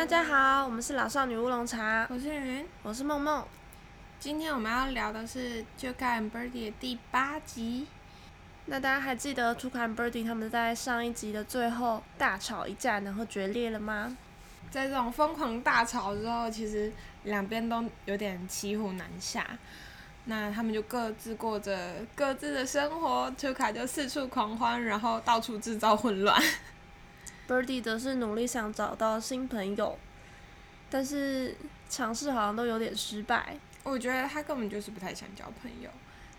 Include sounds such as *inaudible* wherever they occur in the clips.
大家好，我们是老少女乌龙茶，我是云，我是梦梦。今天我们要聊的是《就看 Birdy》的第八集。那大家还记得初看 Birdy 他们在上一集的最后大吵一架，然后决裂了吗？在这种疯狂大吵之后，其实两边都有点骑虎难下。那他们就各自过着各自的生活，秋卡就四处狂欢，然后到处制造混乱。Birdy 则是努力想找到新朋友，但是尝试好像都有点失败。我觉得他根本就是不太想交朋友，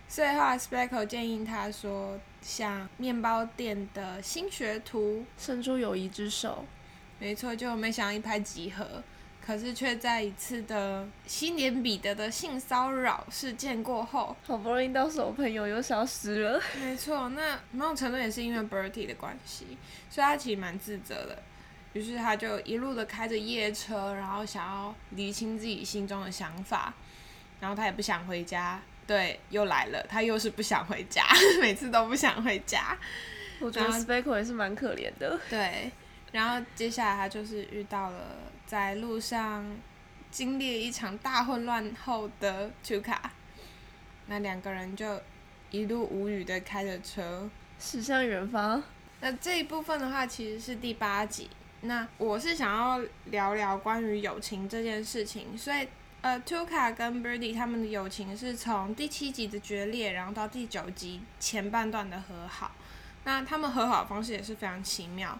所以后来 Speckle 建议他说，向面包店的新学徒伸出友谊之手。没错，就没想到一拍即合。可是却在一次的新年彼得的性骚扰事件过后，*laughs* 好不容易到手朋友又消失了。*laughs* 没错，那某种程度也是因为 Bertie 的关系，所以他其实蛮自责的。于是他就一路的开着夜车，然后想要理清自己心中的想法。然后他也不想回家，对，又来了，他又是不想回家，*laughs* 每次都不想回家。我觉得 Speckle 也是蛮可怜的。对，然后接下来他就是遇到了。在路上经历了一场大混乱后的丘卡，那两个人就一路无语的开着车驶向远方。那这一部分的话，其实是第八集。那我是想要聊聊关于友情这件事情，所以呃，，Tuka 跟 Birdy 他们的友情是从第七集的决裂，然后到第九集前半段的和好。那他们和好的方式也是非常奇妙。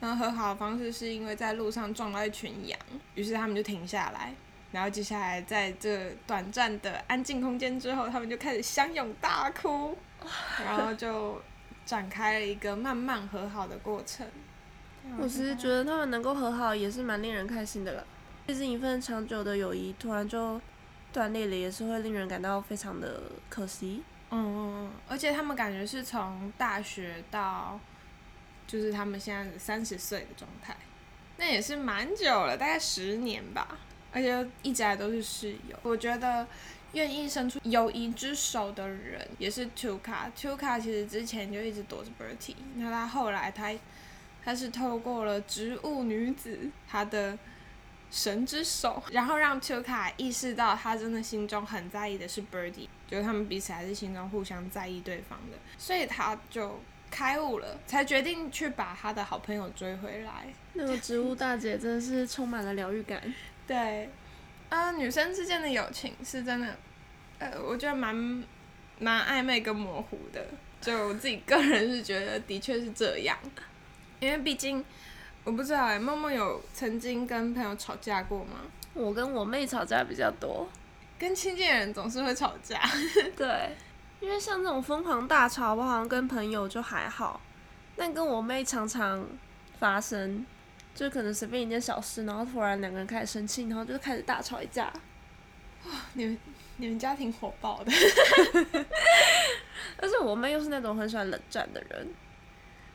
然后和好的方式是因为在路上撞到一群羊，于是他们就停下来，然后接下来在这短暂的安静空间之后，他们就开始相拥大哭，然后就展开了一个慢慢和好的过程。我其实觉得他们能够和好也是蛮令人开心的了，毕竟一份长久的友谊突然就断裂了，也是会令人感到非常的可惜。嗯嗯嗯，而且他们感觉是从大学到。就是他们现在三十岁的状态，那也是蛮久了，大概十年吧，而且一直来都是室友。我觉得愿意伸出友谊之手的人也是 Two 卡，Two 卡其实之前就一直躲着 Bertie，那他后来他他是透过了植物女子他的神之手，然后让 Two 卡意识到他真的心中很在意的是 Bertie，就是他们彼此还是心中互相在意对方的，所以他就。开悟了，才决定去把他的好朋友追回来。那个植物大姐真的是充满了疗愈感。对，啊，女生之间的友情是真的，呃，我觉得蛮蛮暧昧跟模糊的。就我自己个人是觉得，的确是这样。因为毕竟，我不知道哎，梦梦有曾经跟朋友吵架过吗？我跟我妹吵架比较多，跟亲近人总是会吵架。*laughs* 对。因为像这种疯狂大吵，我好像跟朋友就还好，但跟我妹常常发生，就可能随便一件小事，然后突然两个人开始生气，然后就开始大吵一架。*sighs* 哇，你们你们家挺火爆的。*laughs* 但是我妹又是那种很喜欢冷战的人，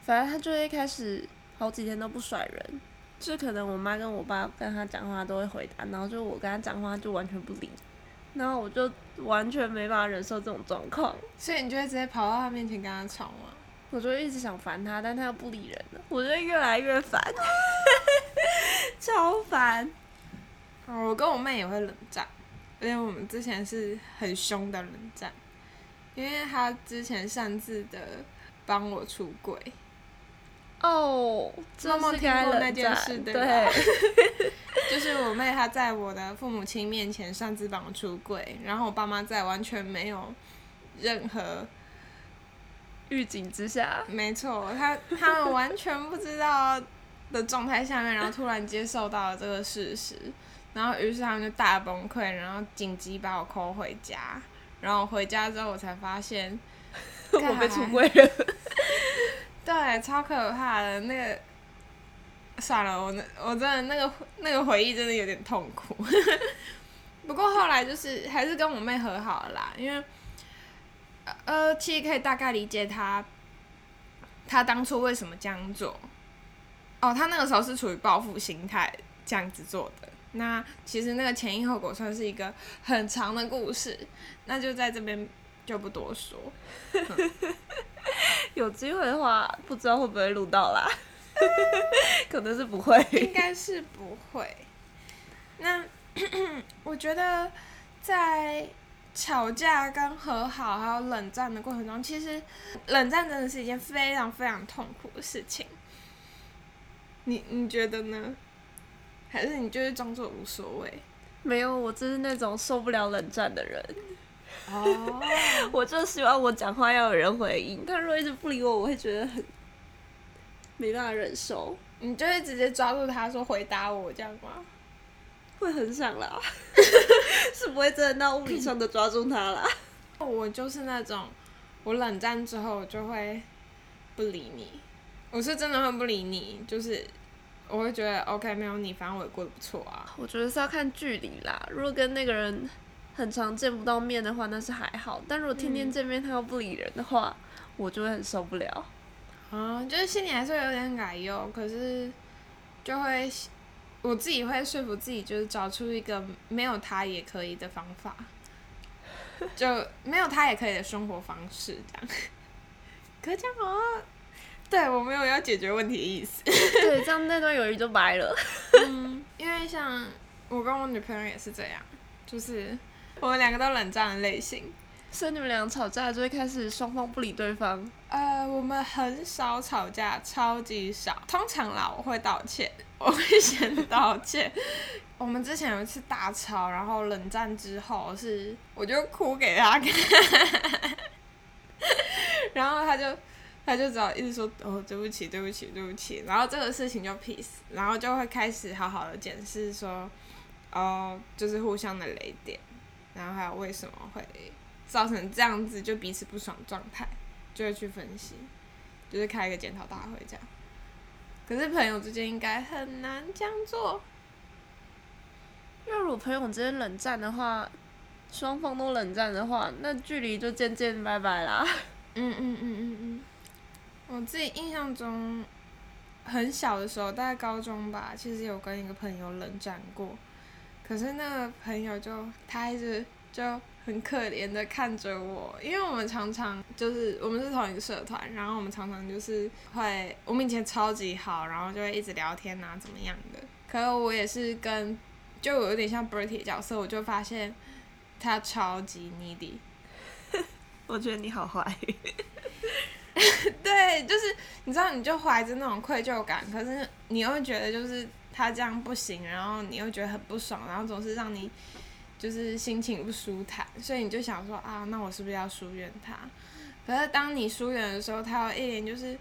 反正她就会开始好几天都不甩人，就是可能我妈跟我爸跟她讲话都会回答，然后就我跟她讲话就完全不理。然后我就完全没办法忍受这种状况，所以你就会直接跑到他面前跟他吵吗？我就一直想烦他，但他又不理人了，我就越来越烦，*laughs* 超烦。我跟我妹也会冷战，而且我们之前是很凶的冷战，因为他之前擅自的帮我出轨。哦，默默听过那件事对吧？*laughs* 就是我妹她在我的父母亲面前擅自帮我出柜，然后我爸妈在完全没有任何预警之下，没错，他他们完全不知道的状态下面，然后突然接受到了这个事实，然后于是他们就大崩溃，然后紧急把我 call 回家，然后回家之后我才发现 *laughs* 我被出柜了。*laughs* 对，超可怕的那个，算了，我那我真的那个那个回忆真的有点痛苦。*laughs* 不过后来就是还是跟我妹和好了啦，因为呃，其实可以大概理解他，他当初为什么这样做。哦，他那个时候是处于报复心态这样子做的。那其实那个前因后果算是一个很长的故事，那就在这边就不多说。*laughs* 有机会的话，不知道会不会录到啦，可能是不会，*laughs* 应该是不会。那 *clears throat* 我觉得在吵架跟和好还有冷战的过程中，其实冷战真的是一件非常非常痛苦的事情。你你觉得呢？还是你就是装作无所谓？没有，我就是那种受不了冷战的人。哦，*laughs* 我就希望我讲话要有人回应，他如果一直不理我，我会觉得很没办法忍受，你就会直接抓住他说回答我这样吗？会很想啦，*laughs* 是不会真的到物理上的抓住他啦。我就是那种，我冷战之后就会不理你，我是真的会不理你，就是我会觉得 OK 没有你，反正我也过得不错啊。我觉得是要看距离啦，如果跟那个人很常见不到面的话，那是还好；但如果天天见面他又不理人的话，我就会很受不了。啊，就是心里还是会有点改忧，可是就会我自己会说服自己，就是找出一个没有他也可以的方法，就没有他也可以的生活方式这样。*laughs* 可是这样好像，对我没有要解决问题的意思。*laughs* 对，这样那段友谊就白了。嗯，因为像我跟我女朋友也是这样，就是我们两个都冷战的类型。所以你们俩吵架就会开始双方不理对方。呃，我们很少吵架，超级少。通常啦，我会道歉，我会先道歉。我们之前有一次大吵，然后冷战之后是，我就哭给他看，*laughs* 然后他就他就只好一直说哦对不起对不起对不起，然后这个事情就 peace，然后就会开始好好的检视说，哦就是互相的雷点，然后还有为什么会造成这样子就彼此不爽状态，就会去分析，就是开一个检讨大会这样。可是朋友之间应该很难这样做。因为如果朋友之间冷战的话，双方都冷战的话，那距离就渐渐拜拜啦。*laughs* 嗯嗯嗯嗯嗯，我自己印象中，很小的时候，大概高中吧，其实有跟一个朋友冷战过。可是那个朋友就他一直就很可怜的看着我，因为我们常常就是我们是同一个社团，然后我们常常就是会我们以前超级好，然后就会一直聊天啊怎么样的。可是我也是跟就有点像 Bertie 角色，我就发现他超级 needy。*laughs* 我觉得你好坏。*laughs* 对，就是你知道，你就怀着那种愧疚感，可是你又会觉得就是他这样不行，然后你又觉得很不爽，然后总是让你就是心情不舒坦，所以你就想说啊，那我是不是要疏远他？可是当你疏远的时候，他有一脸就是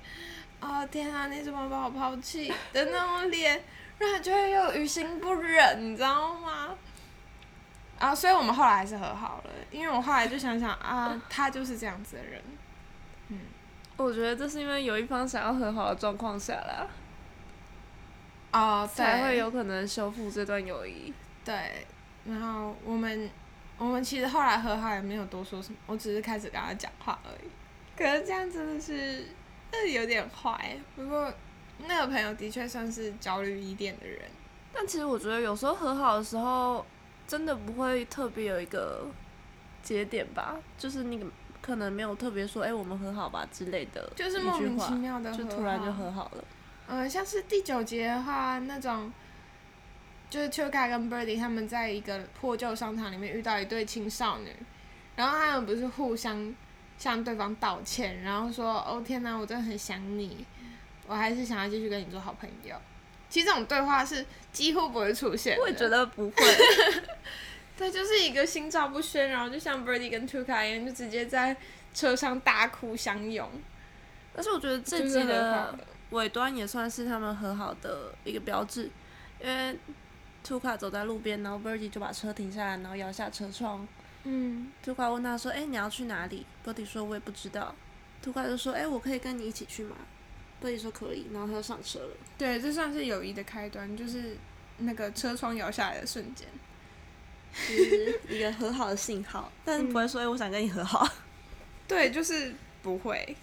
啊天啊，你怎么把我抛弃的那种脸，然后就会又于心不忍，你知道吗？啊，所以我们后来还是和好了，因为我后来就想想啊，他就是这样子的人。嗯我觉得这是因为有一方想要和好的状况下啦，哦，*laughs* 才会有可能修复这段友谊。对，然后我们我们其实后来和好也没有多说什么，我只是开始跟他讲话而已。可是这样真的是，呃，有点坏。不过那个朋友的确算是焦虑一点的人。但其实我觉得有时候和好的时候，真的不会特别有一个节点吧，就是那个可能没有特别说，哎、我们和好吧之类的，就是莫名其妙的就突然就和好了。呃，像是第九节的话，那种就是 Chuka 跟 Birdy 他们在一个破旧商场里面遇到一对青少年，然后他们不是互相向对方道歉，然后说：“哦天哪，我真的很想你，我还是想要继续跟你做好朋友。”其实这种对话是几乎不会出现的。我也觉得不会，*laughs* *laughs* 对，就是一个心照不宣，然后就像 Birdy 跟 Tuka 一样，就直接在车上大哭相拥。但是我觉得这就是集的和好的尾端也算是他们和好的一个标志，因为图卡走在路边，然后 Birdy 就把车停下来，然后摇下车窗。嗯，图卡问他说：“哎、你要去哪里？”Birdy 说：“我也不知道。”图卡就说：“哎、我可以跟你一起去吗？”Birdy 说：“可以。”然后他就上车了。对，这算是友谊的开端，就是那个车窗摇下来的瞬间。就是一个和好的信号，*laughs* 但是不会说：“哎、我想跟你和好。对，就是不会。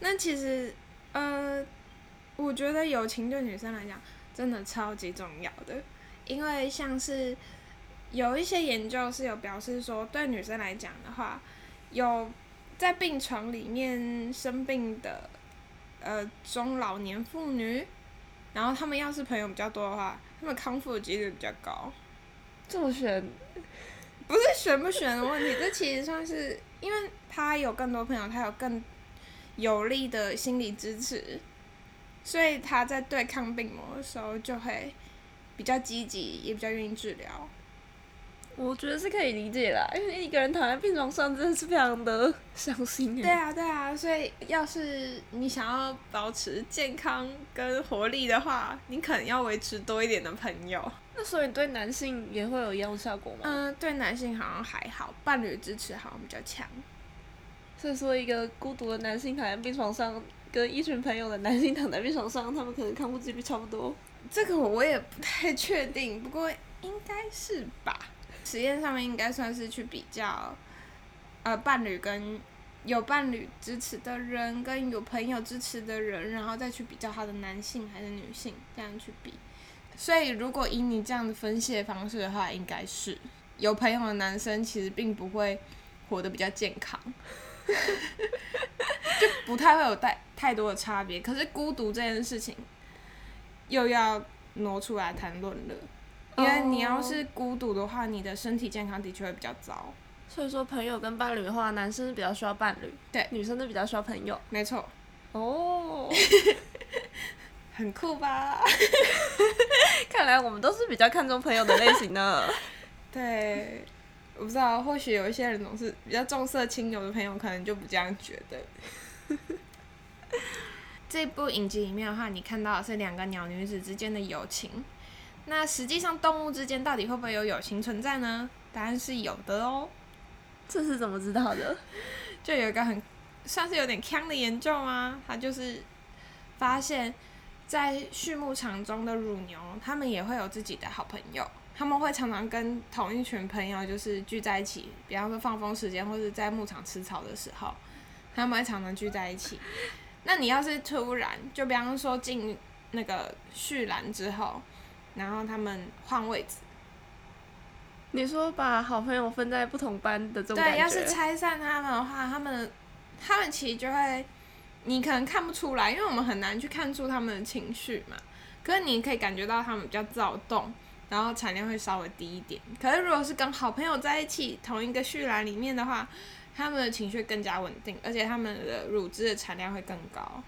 那其实，呃，我觉得友情对女生来讲真的超级重要的，因为像是有一些研究是有表示说，对女生来讲的话，有在病床里面生病的呃中老年妇女，然后她们要是朋友比较多的话，她们康复的几率比较高。这么选，*laughs* 不是选不选的问题，这其实算是因为他有更多朋友，他有更有力的心理支持，所以他在对抗病魔的时候就会比较积极，也比较愿意治疗。我觉得是可以理解啦，因为一个人躺在病床上真的是非常的伤心欸对啊，对啊，所以要是你想要保持健康跟活力的话，你可能要维持多一点的朋友。那所以对男性也会有一样的效果吗？嗯，对男性好像还好，伴侣支持好像比较强。所以说，一个孤独的男性躺在病床上，跟一群朋友的男性躺在病床上，他们可能康复几率差不多。这个我也不太确定，不过应该是吧。实验上面应该算是去比较，呃，伴侣跟有伴侣支持的人跟有朋友支持的人，然后再去比较他的男性还是女性，这样去比。所以如果以你这样的分析的方式的话，应该是有朋友的男生其实并不会活得比较健康，*laughs* 就不太会有太太多的差别。可是孤独这件事情，又要挪出来谈论了。因为你要是孤独的话，你的身体健康的确会比较糟。所以说，朋友跟伴侣的话，男生是比较需要伴侣，对女生是比较需要朋友。没错，哦，*laughs* 很酷吧？*laughs* 看来我们都是比较看重朋友的类型呢。对，我不知道，或许有一些人总是比较重色轻友的朋友，可能就不这样觉得。*laughs* 这部影集里面的话，你看到的是两个鸟女子之间的友情。那实际上，动物之间到底会不会有友情存在呢？答案是有的哦。这是怎么知道的？*laughs* 就有一个很算是有点坑的研究吗？他就是发现，在畜牧场中的乳牛，它们也会有自己的好朋友，他们会常常跟同一群朋友就是聚在一起，比方说放风时间或者在牧场吃草的时候，他们会常常聚在一起。*laughs* 那你要是突然，就比方说进那个畜栏之后，然后他们换位置，你说把好朋友分在不同班的这种对，要是拆散他们的话，他们他们其实就会，你可能看不出来，因为我们很难去看出他们的情绪嘛。可是你可以感觉到他们比较躁动，然后产量会稍微低一点。可是如果是跟好朋友在一起，同一个畜栏里面的话，他们的情绪更加稳定，而且他们的乳汁的产量会更高。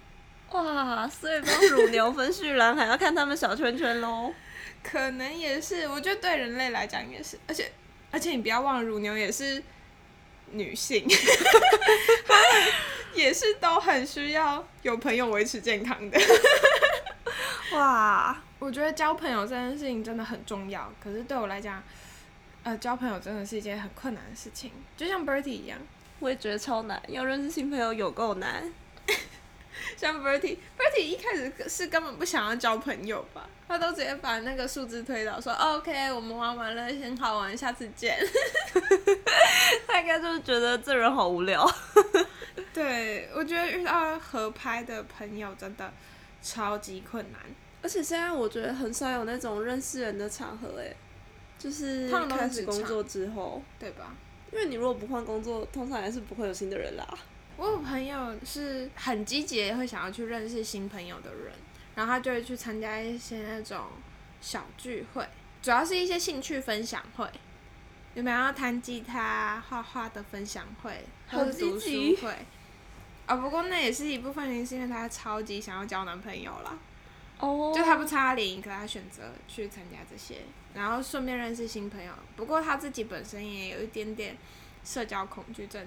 哇，所以帮乳牛分畜栏还要看他们小圈圈喽。*laughs* 可能也是，我觉得对人类来讲也是，而且而且你不要忘了，乳牛也是女性，*laughs* 也是都很需要有朋友维持健康的。哇，我觉得交朋友这件事情真的很重要，可是对我来讲，呃，交朋友真的是一件很困难的事情，就像 Bertie 一样，我也觉得超难，要认识新朋友有够难。*laughs* 像 Bertie，Bertie 一开始是根本不想要交朋友吧，他都直接把那个数字推倒，说、哦 OK，我们玩完了，很好玩，下次见。他应该就是觉得这人好无聊。*laughs* 对，我觉得遇到合拍的朋友真的超级困难。而且现在我觉得很少有那种认识人的场合，哎，就是通常都开始工作之后，对吧？因为你如果不换工作，通常还是不会有新的人啦。我有朋友是很积极，会想要去认识新朋友的人，然后他就会去参加一些那种小聚会，主要是一些兴趣分享会，有没有要弹吉他、画画的分享会，好或是读书会。哦，不过那也是一部分原因，是因为他超级想要交男朋友啦。哦就他不差零，可他选择去参加这些，然后顺便认识新朋友。不过他自己本身也有一点点社交恐惧症，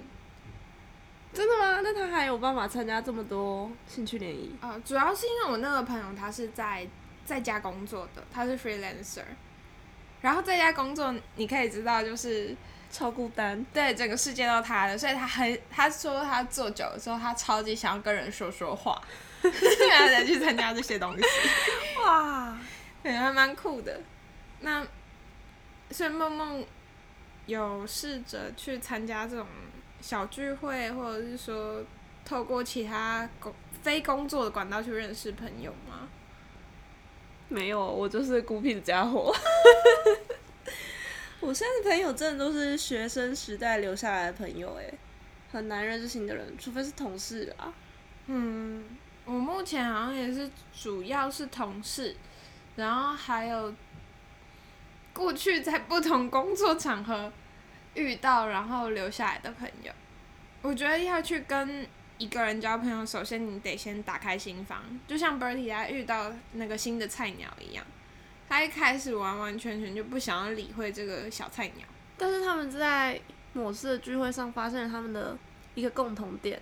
真的吗？那他还有办法参加这么多兴趣联谊？呃，主要是因为我那个朋友他是在在家工作的，他是 freelancer，然后在家工作，你可以知道就是超孤单。对整个世界都他的，所以他很他说他做久了之后，他超级想要跟人说说话，然后才去参加这些东西。*laughs* 哇，对，还蛮酷的。那所以梦梦有试着去参加这种小聚会，或者是说透过其他工非工作的管道去认识朋友吗？没有，我就是孤僻的家伙。*laughs* *laughs* 我现在的朋友真的都是学生时代留下来的朋友，哎，很难认识新的人，除非是同事啊。嗯，我目前好像也是主要是同事，然后还有过去在不同工作场合遇到然后留下来的朋友。我觉得要去跟一个人交朋友，首先你得先打开心房，就像 Bertie 他遇到那个新的菜鸟一样，他一开始完完全全就不想要理会这个小菜鸟。但是他们在某次的聚会上发现了他们的一个共同点，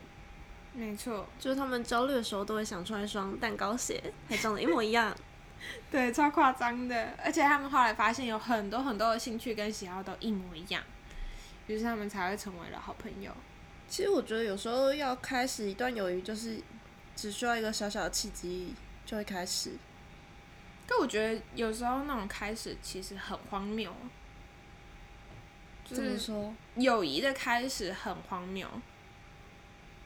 没错，就是他们焦虑的时候都会想穿一双蛋糕鞋，还长得一模一样。*laughs* 对，超夸张的。而且他们后来发现有很多很多的兴趣跟喜好都一模一样，于是他们才会成为了好朋友。其实我觉得有时候要开始一段友谊，就是只需要一个小小的契机就会开始。但我觉得有时候那种开始其实很荒谬，就怎么是说？友谊的开始很荒谬，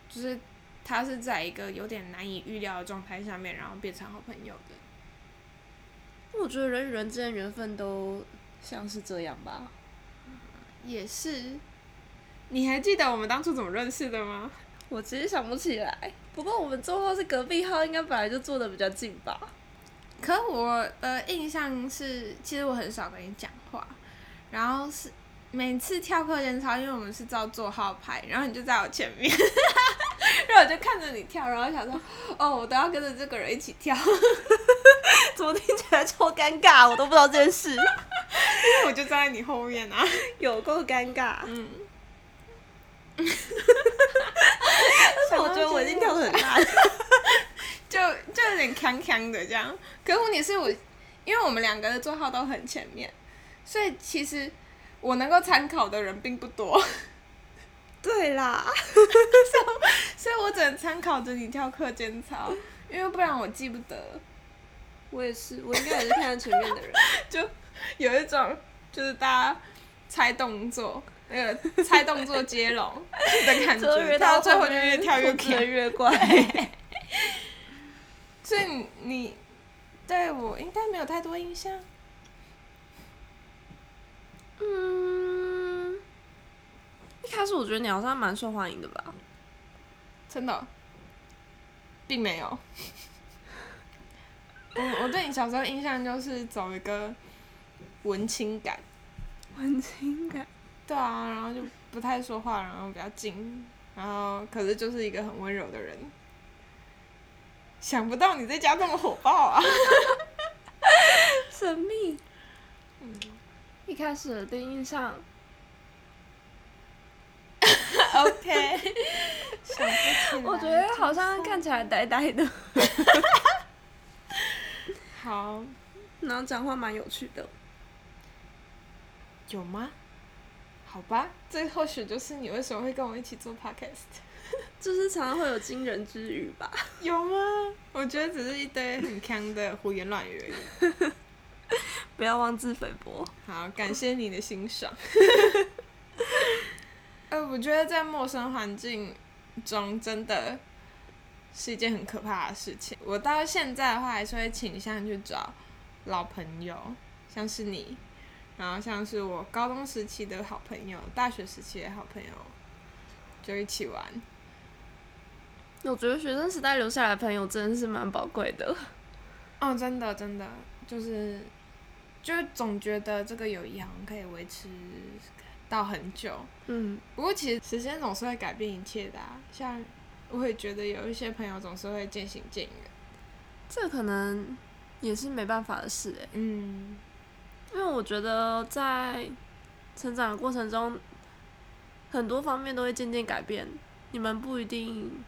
就是他是在一个有点难以预料的状态下面，然后变成好朋友的。我觉得人与人之间缘分都像是这样吧。也是，你还记得我们当初怎么认识的吗？我其实想不起来，不过我们座号是隔壁号，应该本来就坐的比较近吧。可我的印象是，其实我很少跟你讲话，然后是每次跳课间操，因为我们是照座号排，然后你就在我前面，*laughs* 然后我就看着你跳，然后想说，哦，我都要跟着这个人一起跳，*laughs* 怎么听起来超尴尬？我都不知道这件事，因为我就站在你后面啊。*laughs* 有够尴尬。嗯，但是我觉得我已经跳的很烂。就就有点康康的这样。可是问题是我，因为我们两个的座号都很前面，所以其实我能够参考的人并不多，*laughs* 对啦，*laughs* 所以我只能参考着你跳课间操，因为不然我记不得。我也是，我应该也是看在前面的人。*laughs* 就有一种就是大家猜动作，那个猜动作接龙的感觉，到最后后就越跳越。越怪。所以你你对我应该没有太多印象。嗯，一开始我觉得你好像蛮受欢迎的吧？真的，并没有。*laughs* 我我对你小时候印象就是走一个文青感，文青感。对啊，然后就不太说话，然后比较静，然后可是就是一个很温柔的人。想不到你在家这么火爆啊！*laughs* 神秘。一开始的印象，OK，想不起来。我觉得好像看起来呆呆的，*laughs* 好然后讲话蛮有趣的。有吗？好吧，这或许就是你为什么会跟我一起做 podcast。*laughs* 就是常常会有惊人之语吧。*laughs* 有吗？我觉得只是一堆很坑的胡言乱语而已。*laughs* 不要妄自菲薄。好，感谢你的欣赏。呃，我觉得在陌生环境中真的是一件很可怕的事情。我到现在的话，还是会倾向去找老朋友，像是你，然后像是我高中时期的好朋友、大学时期的好朋友，就一起玩。我觉得学生时代留下来的朋友真的是蛮宝贵的。*laughs* 哦，真的真的，就是，就是总觉得这个友谊好像可以维持到很久。嗯，不过其实时间总是会改变一切的、啊，像我也觉得有一些朋友总是会渐行渐远。这可能也是没办法的事诶，嗯，因为我觉得在成长的过程中，很多方面都会渐渐改变，你们不一定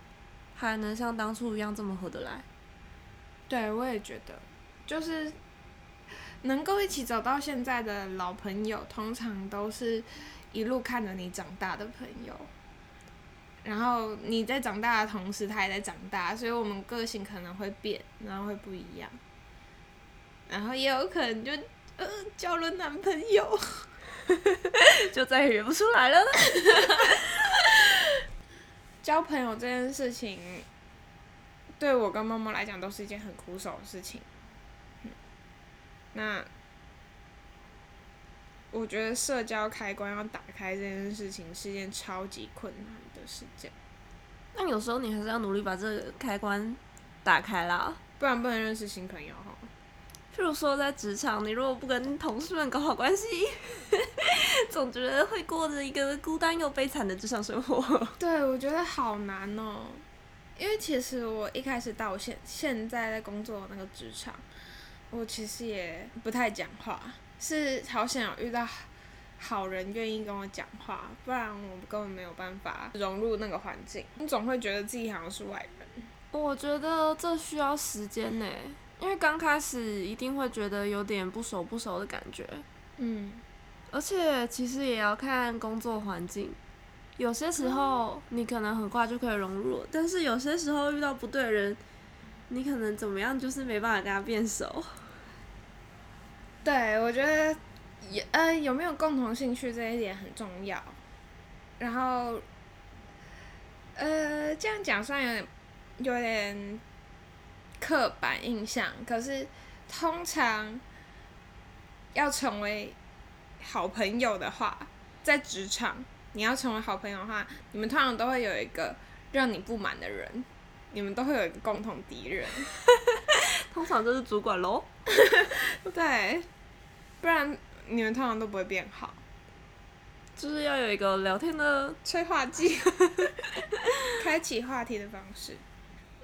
还能像当初一样这么合得来。对，我也觉得，就是能够一起走到现在的老朋友，通常都是一路看着你长大的朋友。然后你在长大的同时，他也在长大，所以我们个性可能会变，然后会不一样，然后也有可能就呃交了男朋友。*laughs* 就再也约不出来了。*laughs* 交朋友这件事情，对我跟默默来讲都是一件很苦手的事情。嗯那我觉得社交开关要打开这件事情是一件超级困难的事情，那有时候你还是要努力把这个开关打开啦。不然不能认识新朋友哈。譬如说，在职场，你如果不跟同事们搞好关系，*laughs* 总觉得会过着一个孤单又悲惨的职场生活。*laughs* 对，我觉得好难哦。因为其实我一开始到现现在在工作的那个职场，我其实也不太讲话，是好想有遇到好人愿意跟我讲话，不然我根本没有办法融入那个环境。你总会觉得自己好像是外人。我觉得这需要时间呢，因为刚开始一定会觉得有点不熟不熟的感觉。嗯，而且其实也要看工作环境，有些时候你可能很快就可以融入，但是有些时候遇到不对的人，你可能怎么样就是没办法跟他变熟。*laughs* 对，我觉得也呃有没有共同兴趣这一点很重要。然后，呃，这样讲算有点有点刻板印象，可是通常要成为好朋友的话，在职场你要成为好朋友的话，你们通常都会有一个让你不满的人，你们都会有一个共同敌人。*laughs* 通常就是主管喽。对，不然你们通常都不会变好。就是要有一个聊天的催化剂，*laughs* 开启话题的方式。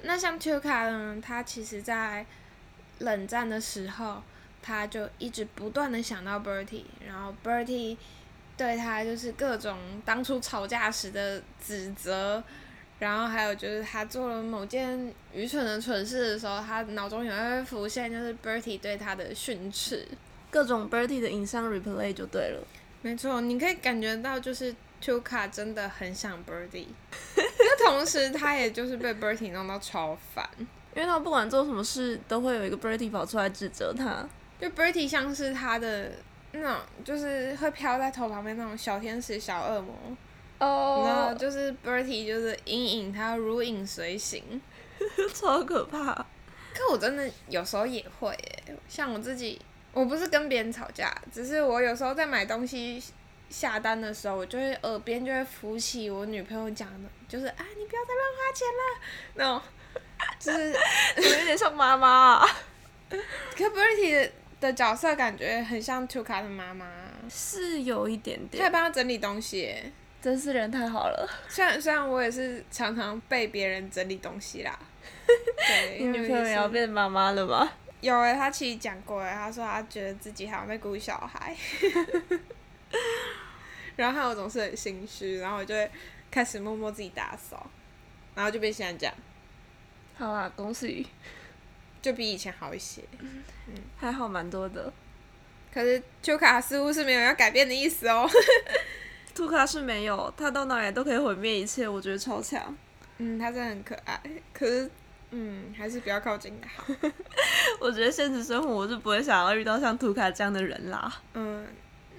那像 k a 呢，他其实在冷战的时候，他就一直不断的想到 Bertie，然后 Bertie 对他就是各种当初吵架时的指责，然后还有就是他做了某件愚蠢的蠢事的时候，他脑中也会浮现就是 Bertie 对他的训斥，各种 Bertie 的影像 replay 就对了。没错，你可以感觉到就是 Tuka 真的很想 Birdy，那同时他也就是被 Birdy 弄到超烦，因为他不管做什么事都会有一个 Birdy 跑出来指责他，就 Birdy 像是他的那种就是会飘在头旁边那种小天使小恶魔，哦，然后就是 Birdy 就是阴影他如影随形，*laughs* 超可怕。可我真的有时候也会，像我自己。我不是跟别人吵架，只是我有时候在买东西下单的时候，我就会耳边就会浮起我女朋友讲的，就是啊，你不要再乱花钱了，那种，就是有点像妈妈。啊。可 Bertie 的角色感觉很像 Tuka 的妈妈，是有一点点。他帮他整理东西，真是人太好了。虽然虽然我也是常常被别人整理东西啦。*laughs* 对，你女朋友也要变妈妈了吗？有诶，他其实讲过诶，他说他觉得自己好像在顾小孩，*laughs* *laughs* 然后我总是很心虚，然后我就会开始默默自己打扫，然后就被现在这样。好啦，恭喜，就比以前好一些，嗯，还好蛮多的。可是丘卡似乎是没有要改变的意思哦。*laughs* 图卡是没有，他到哪里都可以毁灭一切，我觉得超强。嗯，他真的很可爱，可是。嗯，还是不要靠近的好。*laughs* 我觉得现实生活我是不会想要遇到像图卡这样的人啦。嗯，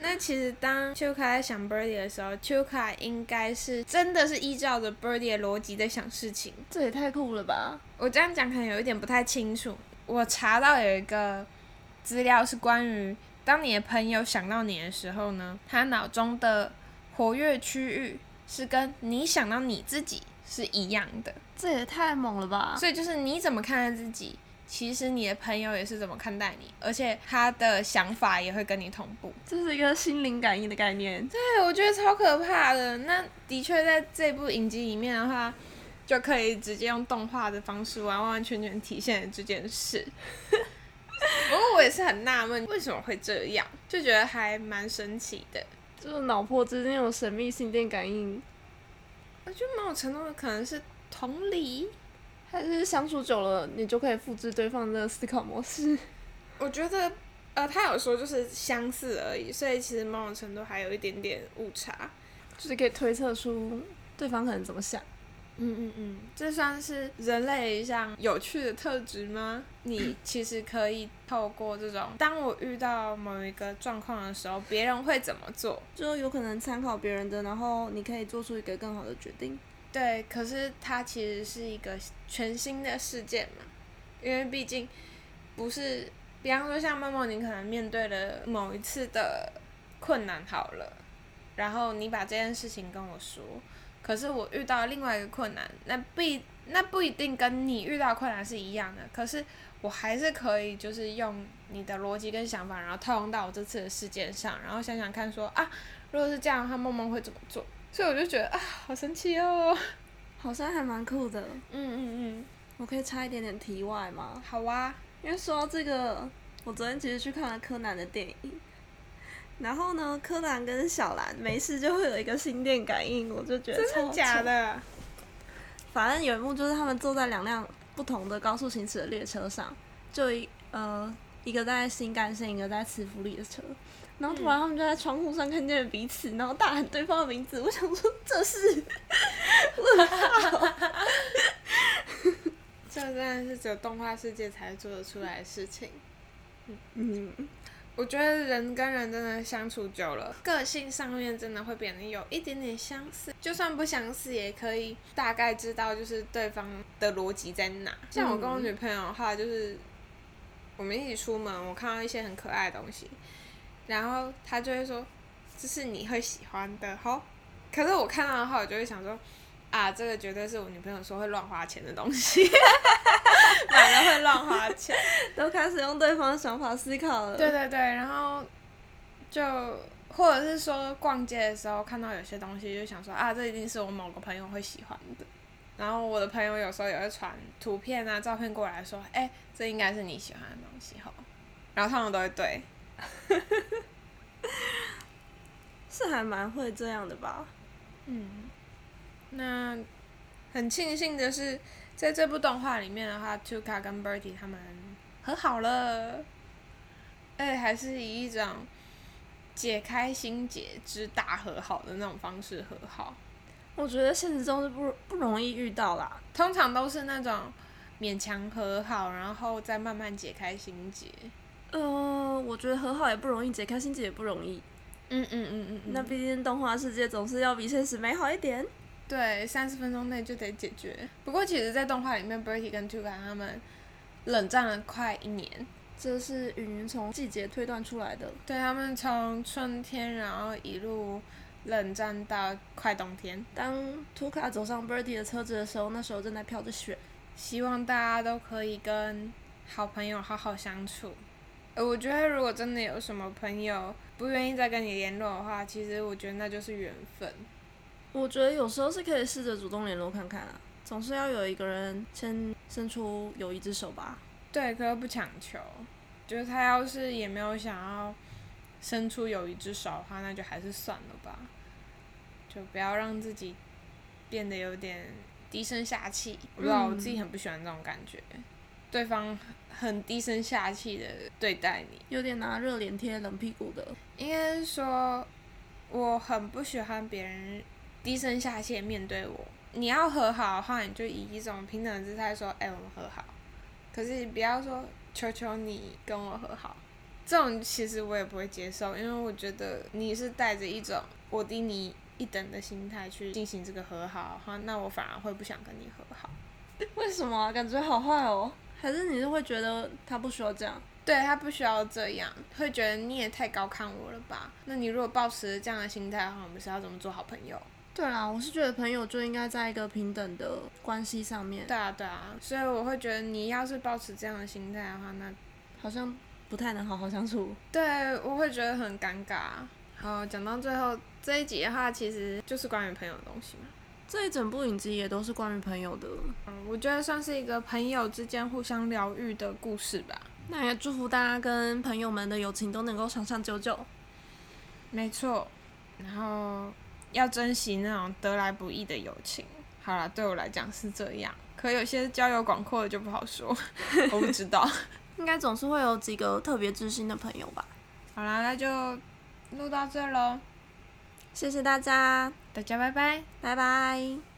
那其实当丘卡在想 Birdy 的时候，丘卡应该是真的是依照着 Birdy 的逻辑在想事情。这也太酷了吧！我这样讲可能有一点不太清楚。我查到有一个资料是关于，当你的朋友想到你的时候呢，他脑中的活跃区域是跟你想到你自己。是一样的，这也太猛了吧！所以就是你怎么看待自己，其实你的朋友也是怎么看待你，而且他的想法也会跟你同步。这是一个心灵感应的概念。对，我觉得超可怕的。那的确在这部影集里面的话，就可以直接用动画的方式完完全全体现这件事。*laughs* 不过我也是很纳闷，为什么会这样，就觉得还蛮神奇的，就是脑波之间有神秘心电感应。我觉得某种程度可能是同理，还是相处久了，你就可以复制对方的思考模式。我觉得，呃，他有说就是相似而已，所以其实某种程度还有一点点误差，就是可以推测出对方可能怎么想。嗯嗯嗯，这算是人类一项有趣的特质吗？你其实可以透过这种，当我遇到某一个状况的时候，别人会怎么做，就有可能参考别人的，然后你可以做出一个更好的决定。对，可是它其实是一个全新的事件嘛，因为毕竟不是，比方说像梦梦，你可能面对了某一次的困难好了，然后你把这件事情跟我说。可是我遇到另外一个困难，那不那不一定跟你遇到困难是一样的，可是我还是可以就是用你的逻辑跟想法，然后套用到我这次的事件上，然后想想看说啊，如果是这样的话，梦梦会怎么做？所以我就觉得啊，好神奇哦。*laughs* 好像还蛮酷的。嗯嗯嗯，我可以插一点点题外吗？好啊。因为说到这个，我昨天其实去看了柯南的电影，然后呢，柯南跟小兰没事就会有一个心电感应，我就觉得真的假的？反正有一幕就是他们坐在两辆不同的高速行驶的列车上，就一呃一个在新干线，一个在磁浮里的车。然后突然他们就在窗户上看见了彼此，然后大喊对方的名字。我想说这是，*laughs* 这真的是只有动画世界才做得出来的事情。嗯，我觉得人跟人真的相处久了，个性上面真的会变得有一点点相似，就算不相似，也可以大概知道就是对方的逻辑在哪。像我跟我女朋友的话，就是我们一起出门，我看到一些很可爱的东西。然后他就会说，这是你会喜欢的吼。可是我看到的话，我就会想说，啊，这个绝对是我女朋友说会乱花钱的东西，*laughs* 买了会乱花钱，*laughs* 都开始用对方的想法思考了。对对对，然后就或者是说逛街的时候看到有些东西，就想说啊，这一定是我某个朋友会喜欢的。然后我的朋友有时候也会传图片啊、照片过来说，哎，这应该是你喜欢的东西吼。然后他们都会对。是还蛮会这样的吧？嗯，那很庆幸的是，在这部动画里面的话，Tuka 跟 Bertie 他们和好了，哎，还是以一种解开心结之大和好的那种方式和好。我觉得现实中是不不容易遇到啦，通常都是那种勉强和好，然后再慢慢解开心结。呃，我觉得和好也不容易，解开心结也不容易。嗯嗯嗯嗯。那毕竟动画世界总是要比现实美好一点。对，三十分钟内就得解决。不过其实，在动画里面，Bertie 跟 Tuka 他们冷战了快一年。这是云从季节推断出来的。对他们从春天，然后一路冷战到快冬天。当 Tuka 走上 Bertie 的车子的时候，那时候正在飘着雪。希望大家都可以跟好朋友好好相处。我觉得，如果真的有什么朋友不愿意再跟你联络的话，其实我觉得那就是缘分。我觉得有时候是可以试着主动联络看看啊，总是要有一个人先伸出友谊之手吧。对，可是不强求。觉得他要是也没有想要伸出友谊之手的话，那就还是算了吧。就不要让自己变得有点低声下气。我不知道，我自己很不喜欢这种感觉。对方很低声下气的对待你，有点拿热脸贴冷屁股的。应该是说，我很不喜欢别人低声下气面对我。你要和好的话，你就以一种平等的姿态说：“哎，我们和好。”可是你不要说“求求你跟我和好”，这种其实我也不会接受，因为我觉得你是带着一种我低你一等的心态去进行这个和好的话，那我反而会不想跟你和好。*laughs* 为什么？感觉好坏哦。还是你是会觉得他不需要这样？对他不需要这样，会觉得你也太高看我了吧？那你如果保持这样的心态的话，我们是要怎么做好朋友？对啦，我是觉得朋友就应该在一个平等的关系上面。对啊，对啊，所以我会觉得你要是保持这样的心态的话，那好像不太能好好相处。对，我会觉得很尴尬。好，讲到最后这一集的话，其实就是关于朋友的东西嘛。这一整部影集也都是关于朋友的，嗯，我觉得算是一个朋友之间互相疗愈的故事吧。那也祝福大家跟朋友们的友情都能够长长久久。没错，然后要珍惜那种得来不易的友情。好了，对我来讲是这样，可有些交友广阔的就不好说，*laughs* 我不知道。*laughs* 应该总是会有几个特别知心的朋友吧。好啦，那就录到这喽。谢谢大家，大家拜拜，拜拜。